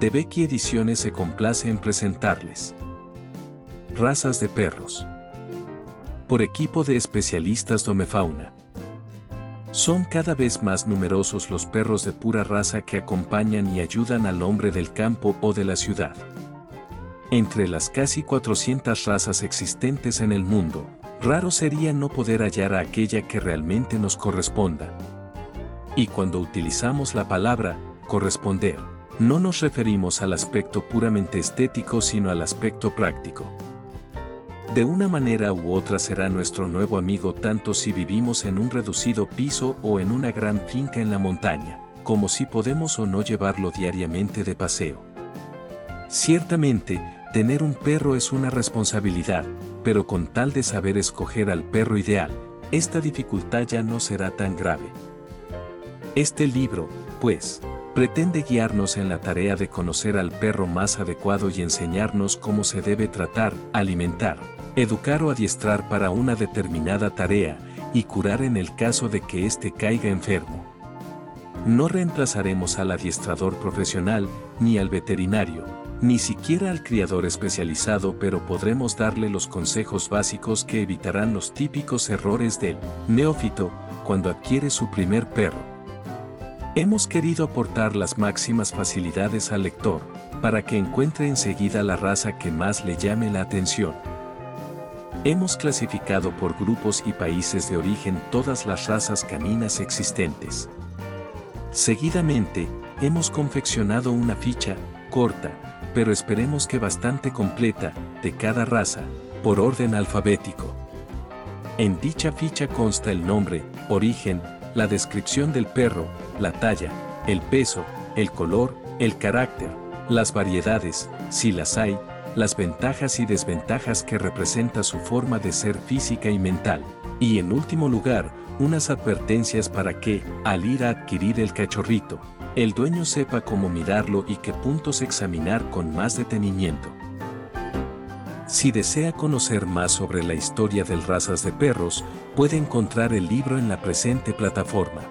De Becky Ediciones se complace en presentarles. Razas de perros. Por equipo de especialistas Domefauna. Son cada vez más numerosos los perros de pura raza que acompañan y ayudan al hombre del campo o de la ciudad. Entre las casi 400 razas existentes en el mundo, raro sería no poder hallar a aquella que realmente nos corresponda. Y cuando utilizamos la palabra corresponder, no nos referimos al aspecto puramente estético sino al aspecto práctico. De una manera u otra será nuestro nuevo amigo tanto si vivimos en un reducido piso o en una gran finca en la montaña, como si podemos o no llevarlo diariamente de paseo. Ciertamente, tener un perro es una responsabilidad, pero con tal de saber escoger al perro ideal, esta dificultad ya no será tan grave. Este libro, pues, pretende guiarnos en la tarea de conocer al perro más adecuado y enseñarnos cómo se debe tratar, alimentar, educar o adiestrar para una determinada tarea, y curar en el caso de que éste caiga enfermo. No reemplazaremos al adiestrador profesional, ni al veterinario, ni siquiera al criador especializado, pero podremos darle los consejos básicos que evitarán los típicos errores del neófito cuando adquiere su primer perro. Hemos querido aportar las máximas facilidades al lector, para que encuentre enseguida la raza que más le llame la atención. Hemos clasificado por grupos y países de origen todas las razas caninas existentes. Seguidamente, hemos confeccionado una ficha, corta, pero esperemos que bastante completa, de cada raza, por orden alfabético. En dicha ficha consta el nombre, origen, la descripción del perro, la talla, el peso, el color, el carácter, las variedades, si las hay, las ventajas y desventajas que representa su forma de ser física y mental, y en último lugar, unas advertencias para que, al ir a adquirir el cachorrito, el dueño sepa cómo mirarlo y qué puntos examinar con más detenimiento. Si desea conocer más sobre la historia de razas de perros, puede encontrar el libro en la presente plataforma.